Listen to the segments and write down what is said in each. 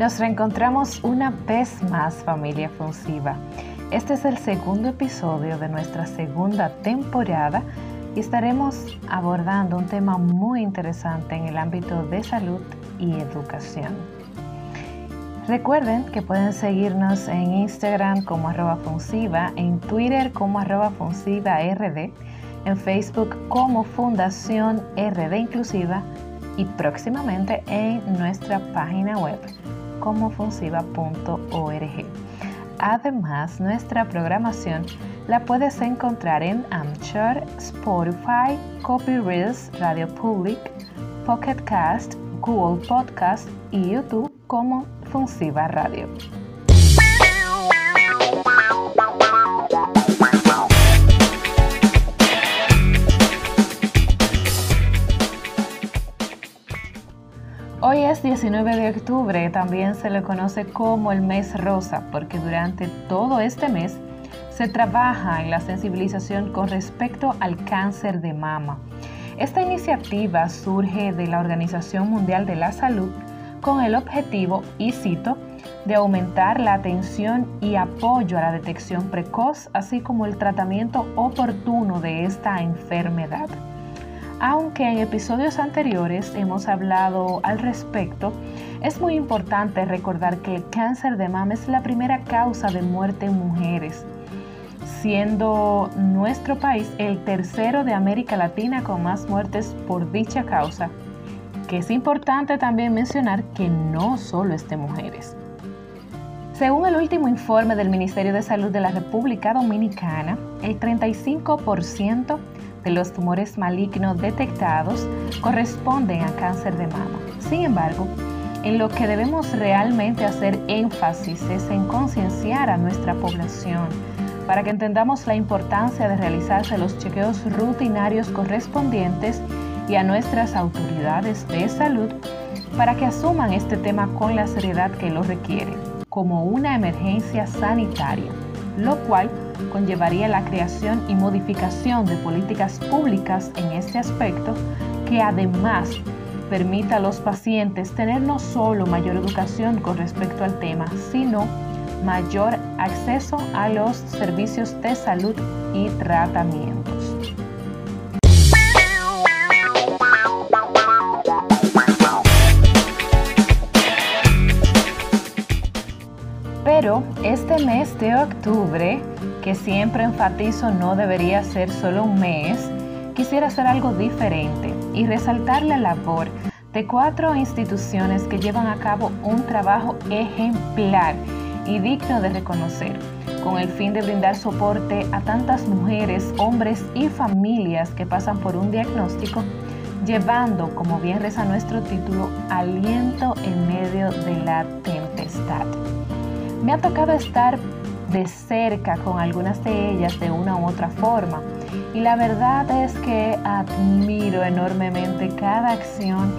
Nos reencontramos una vez más familia funsiva. Este es el segundo episodio de nuestra segunda temporada y estaremos abordando un tema muy interesante en el ámbito de salud y educación. Recuerden que pueden seguirnos en Instagram como arroba en Twitter como arroba en Facebook como Fundación RD Inclusiva y próximamente en nuestra página web como funsiva.org. Además, nuestra programación la puedes encontrar en Anchor, Spotify, Copy Reels, Radio Public, Pocket Cast, Google Podcast y YouTube como Funsiva Radio. Es 19 de octubre, también se le conoce como el mes rosa, porque durante todo este mes se trabaja en la sensibilización con respecto al cáncer de mama. Esta iniciativa surge de la Organización Mundial de la Salud con el objetivo, y cito, de aumentar la atención y apoyo a la detección precoz, así como el tratamiento oportuno de esta enfermedad. Aunque en episodios anteriores hemos hablado al respecto, es muy importante recordar que el cáncer de mama es la primera causa de muerte en mujeres, siendo nuestro país el tercero de América Latina con más muertes por dicha causa, que es importante también mencionar que no solo es de mujeres. Según el último informe del Ministerio de Salud de la República Dominicana, el 35% de los tumores malignos detectados corresponden a cáncer de mama. Sin embargo, en lo que debemos realmente hacer énfasis es en concienciar a nuestra población para que entendamos la importancia de realizarse los chequeos rutinarios correspondientes y a nuestras autoridades de salud para que asuman este tema con la seriedad que lo requiere, como una emergencia sanitaria, lo cual conllevaría la creación y modificación de políticas públicas en este aspecto que además permita a los pacientes tener no solo mayor educación con respecto al tema, sino mayor acceso a los servicios de salud y tratamientos. Pero este mes de octubre, que siempre enfatizo no debería ser solo un mes, quisiera hacer algo diferente y resaltar la labor de cuatro instituciones que llevan a cabo un trabajo ejemplar y digno de reconocer, con el fin de brindar soporte a tantas mujeres, hombres y familias que pasan por un diagnóstico, llevando, como bien reza nuestro título, aliento en medio de la tempestad. Me ha tocado estar de cerca con algunas de ellas de una u otra forma y la verdad es que admiro enormemente cada acción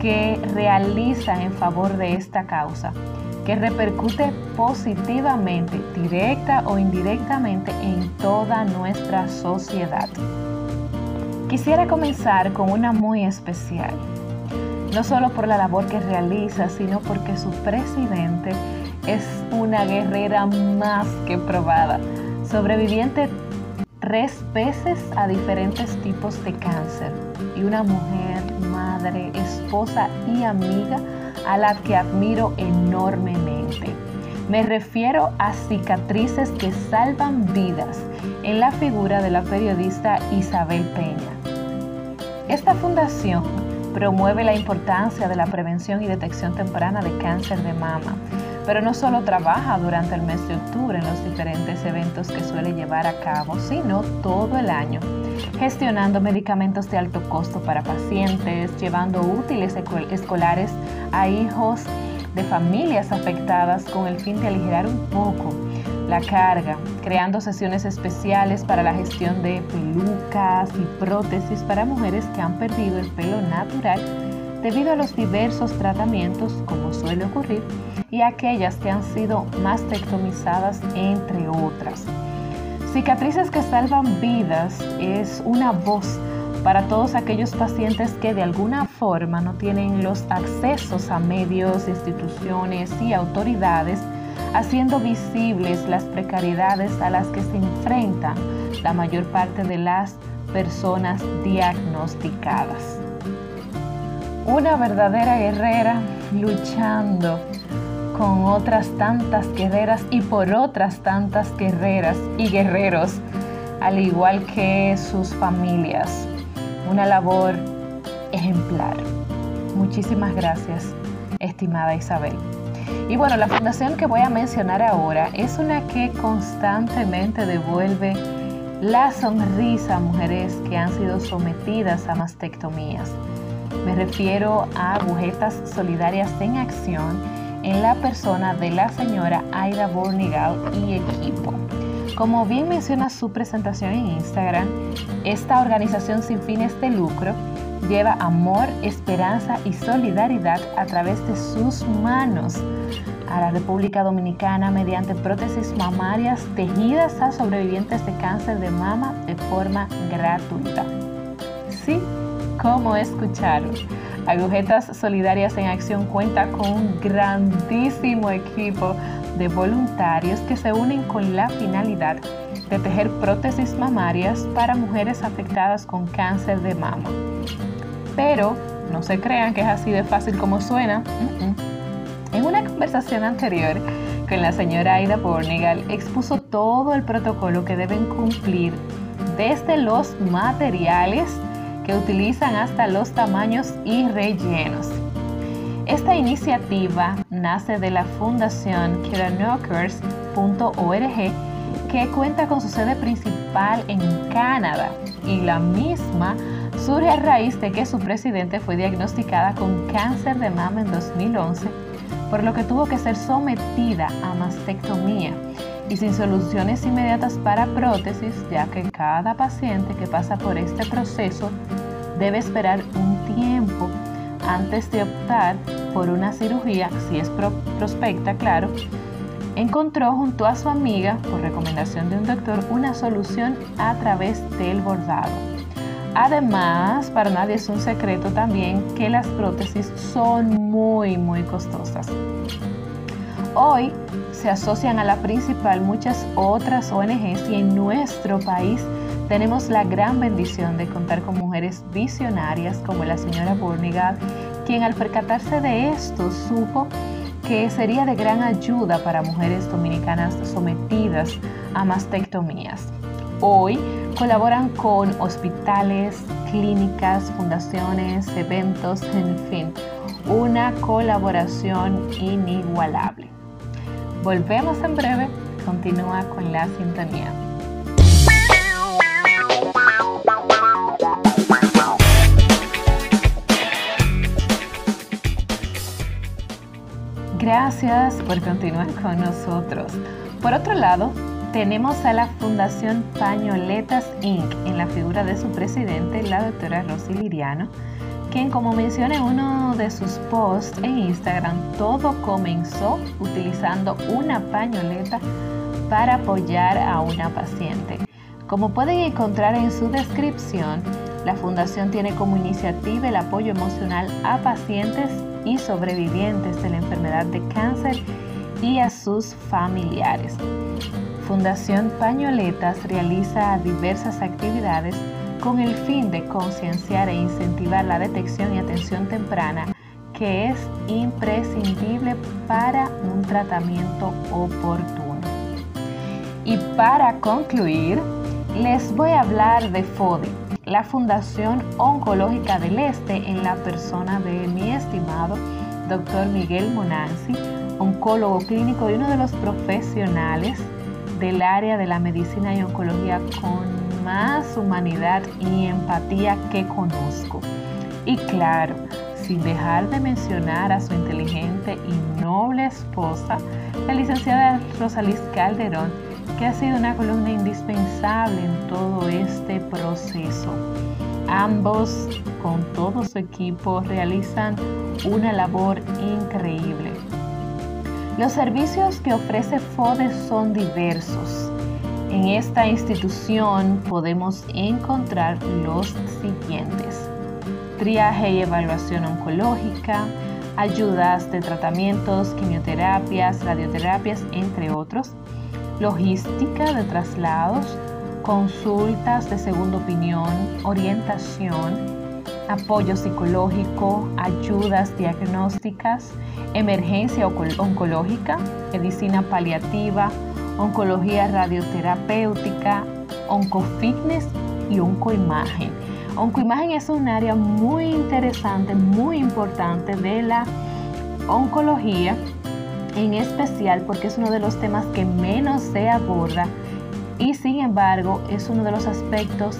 que realizan en favor de esta causa, que repercute positivamente, directa o indirectamente en toda nuestra sociedad. Quisiera comenzar con una muy especial, no solo por la labor que realiza, sino porque su presidente es una guerrera más que probada, sobreviviente tres veces a diferentes tipos de cáncer y una mujer, madre, esposa y amiga a la que admiro enormemente. Me refiero a cicatrices que salvan vidas en la figura de la periodista Isabel Peña. Esta fundación promueve la importancia de la prevención y detección temprana de cáncer de mama pero no solo trabaja durante el mes de octubre en los diferentes eventos que suele llevar a cabo, sino todo el año, gestionando medicamentos de alto costo para pacientes, llevando útiles escolares a hijos de familias afectadas con el fin de aligerar un poco la carga, creando sesiones especiales para la gestión de pelucas y prótesis para mujeres que han perdido el pelo natural debido a los diversos tratamientos, como suele ocurrir, y aquellas que han sido mastectomizadas, entre otras. Cicatrices que salvan vidas es una voz para todos aquellos pacientes que de alguna forma no tienen los accesos a medios, instituciones y autoridades, haciendo visibles las precariedades a las que se enfrentan la mayor parte de las personas diagnosticadas. Una verdadera guerrera luchando con otras tantas guerreras y por otras tantas guerreras y guerreros, al igual que sus familias una labor ejemplar. Muchísimas gracias, estimada Isabel. Y bueno, la fundación que voy a mencionar ahora es una que constantemente devuelve la sonrisa a mujeres que han sido sometidas a mastectomías. Me refiero a Agujetas Solidarias en Acción en la persona de la señora Aida Bornigal y equipo. Como bien menciona su presentación en Instagram, esta organización sin fines de lucro lleva amor, esperanza y solidaridad a través de sus manos a la República Dominicana mediante prótesis mamarias tejidas a sobrevivientes de cáncer de mama de forma gratuita. Sí, como escucharon. Agujetas Solidarias en Acción cuenta con un grandísimo equipo de voluntarios que se unen con la finalidad de tejer prótesis mamarias para mujeres afectadas con cáncer de mama. Pero no se crean que es así de fácil como suena. En una conversación anterior con la señora Aida Bornegal expuso todo el protocolo que deben cumplir desde los materiales que utilizan hasta los tamaños y rellenos. Esta iniciativa nace de la fundación KiraNockers.org que cuenta con su sede principal en Canadá y la misma surge a raíz de que su presidente fue diagnosticada con cáncer de mama en 2011, por lo que tuvo que ser sometida a mastectomía y sin soluciones inmediatas para prótesis, ya que cada paciente que pasa por este proceso debe esperar un tiempo antes de optar por una cirugía, si es prospecta, claro, encontró junto a su amiga, por recomendación de un doctor, una solución a través del bordado. Además, para nadie es un secreto también que las prótesis son muy, muy costosas. Hoy se asocian a la principal muchas otras ONGs y en nuestro país tenemos la gran bendición de contar con mujeres visionarias como la señora Bornigat, quien al percatarse de esto supo que sería de gran ayuda para mujeres dominicanas sometidas a mastectomías. Hoy colaboran con hospitales, clínicas, fundaciones, eventos, en fin, una colaboración inigualable. Volvemos en breve, continúa con la sintonía. Gracias por continuar con nosotros. Por otro lado, tenemos a la Fundación Pañoletas Inc. en la figura de su presidente, la doctora Rosy Liriano, quien como menciona en uno de sus posts en Instagram, todo comenzó utilizando una pañoleta para apoyar a una paciente. Como pueden encontrar en su descripción, la fundación tiene como iniciativa el apoyo emocional a pacientes y sobrevivientes de la enfermedad de cáncer y a sus familiares. Fundación Pañoletas realiza diversas actividades con el fin de concienciar e incentivar la detección y atención temprana que es imprescindible para un tratamiento oportuno. Y para concluir, les voy a hablar de FODI, la Fundación Oncológica del Este en la persona de mi estimado doctor Miguel Monanzi, oncólogo clínico y uno de los profesionales del área de la medicina y oncología con más humanidad y empatía que conozco. Y claro, sin dejar de mencionar a su inteligente y noble esposa, la licenciada Rosalís Calderón, que ha sido una columna indispensable en todo este proceso. Ambos, con todo su equipo, realizan una labor increíble. Los servicios que ofrece FODE son diversos. En esta institución podemos encontrar los siguientes. Triaje y evaluación oncológica, ayudas de tratamientos, quimioterapias, radioterapias, entre otros, logística de traslados, consultas de segunda opinión, orientación, apoyo psicológico, ayudas diagnósticas, emergencia oncológica, medicina paliativa, oncología radioterapéutica, oncofitness y oncoimagen. Oncoimagen es un área muy interesante, muy importante de la oncología, en especial porque es uno de los temas que menos se aborda y sin embargo es uno de los aspectos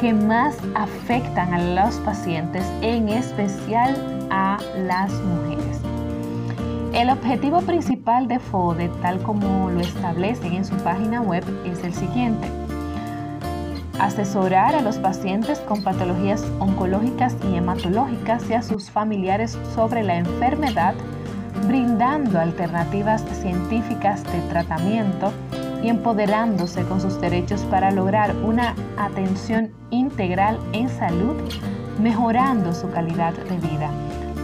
que más afectan a los pacientes, en especial a las mujeres. El objetivo principal de FODE, tal como lo establecen en su página web, es el siguiente. Asesorar a los pacientes con patologías oncológicas y hematológicas y a sus familiares sobre la enfermedad, brindando alternativas científicas de tratamiento y empoderándose con sus derechos para lograr una atención integral en salud, mejorando su calidad de vida.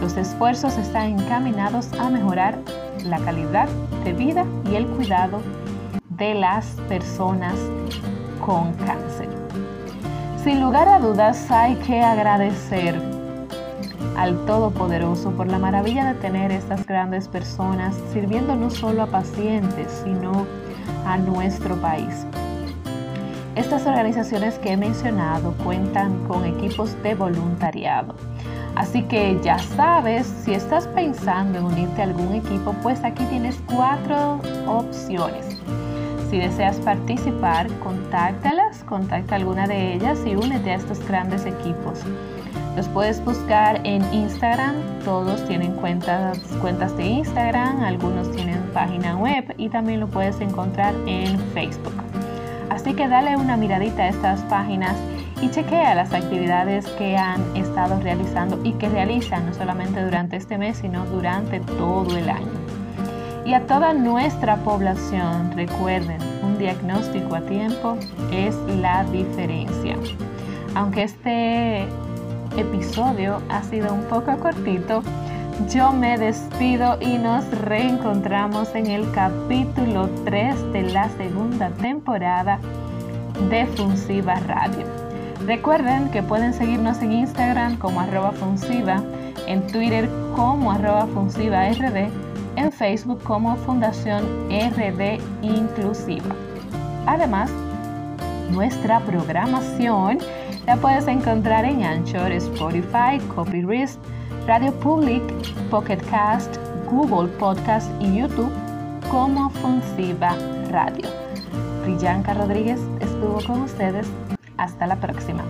Los esfuerzos están encaminados a mejorar la calidad de vida y el cuidado de las personas con cáncer. Sin lugar a dudas hay que agradecer al Todopoderoso por la maravilla de tener estas grandes personas sirviendo no solo a pacientes, sino a nuestro país. Estas organizaciones que he mencionado cuentan con equipos de voluntariado. Así que ya sabes, si estás pensando en unirte a algún equipo, pues aquí tienes cuatro opciones. Si deseas participar, contáctalas, contacta alguna de ellas y únete a estos grandes equipos. Los puedes buscar en Instagram, todos tienen cuentas, cuentas de Instagram, algunos tienen página web y también lo puedes encontrar en Facebook. Así que dale una miradita a estas páginas y chequea las actividades que han estado realizando y que realizan no solamente durante este mes, sino durante todo el año. Y a toda nuestra población, recuerden, un diagnóstico a tiempo es la diferencia. Aunque este episodio ha sido un poco cortito, yo me despido y nos reencontramos en el capítulo 3 de la segunda temporada de Funsiva Radio. Recuerden que pueden seguirnos en Instagram como arroba funsiva, en Twitter como arroba en Facebook como Fundación RD Inclusiva. Además, nuestra programación la puedes encontrar en Anchor, Spotify, Copyright, Radio Public, Pocket Cast, Google Podcast y YouTube como Funsiva Radio. Brillanca Rodríguez estuvo con ustedes. Hasta la próxima.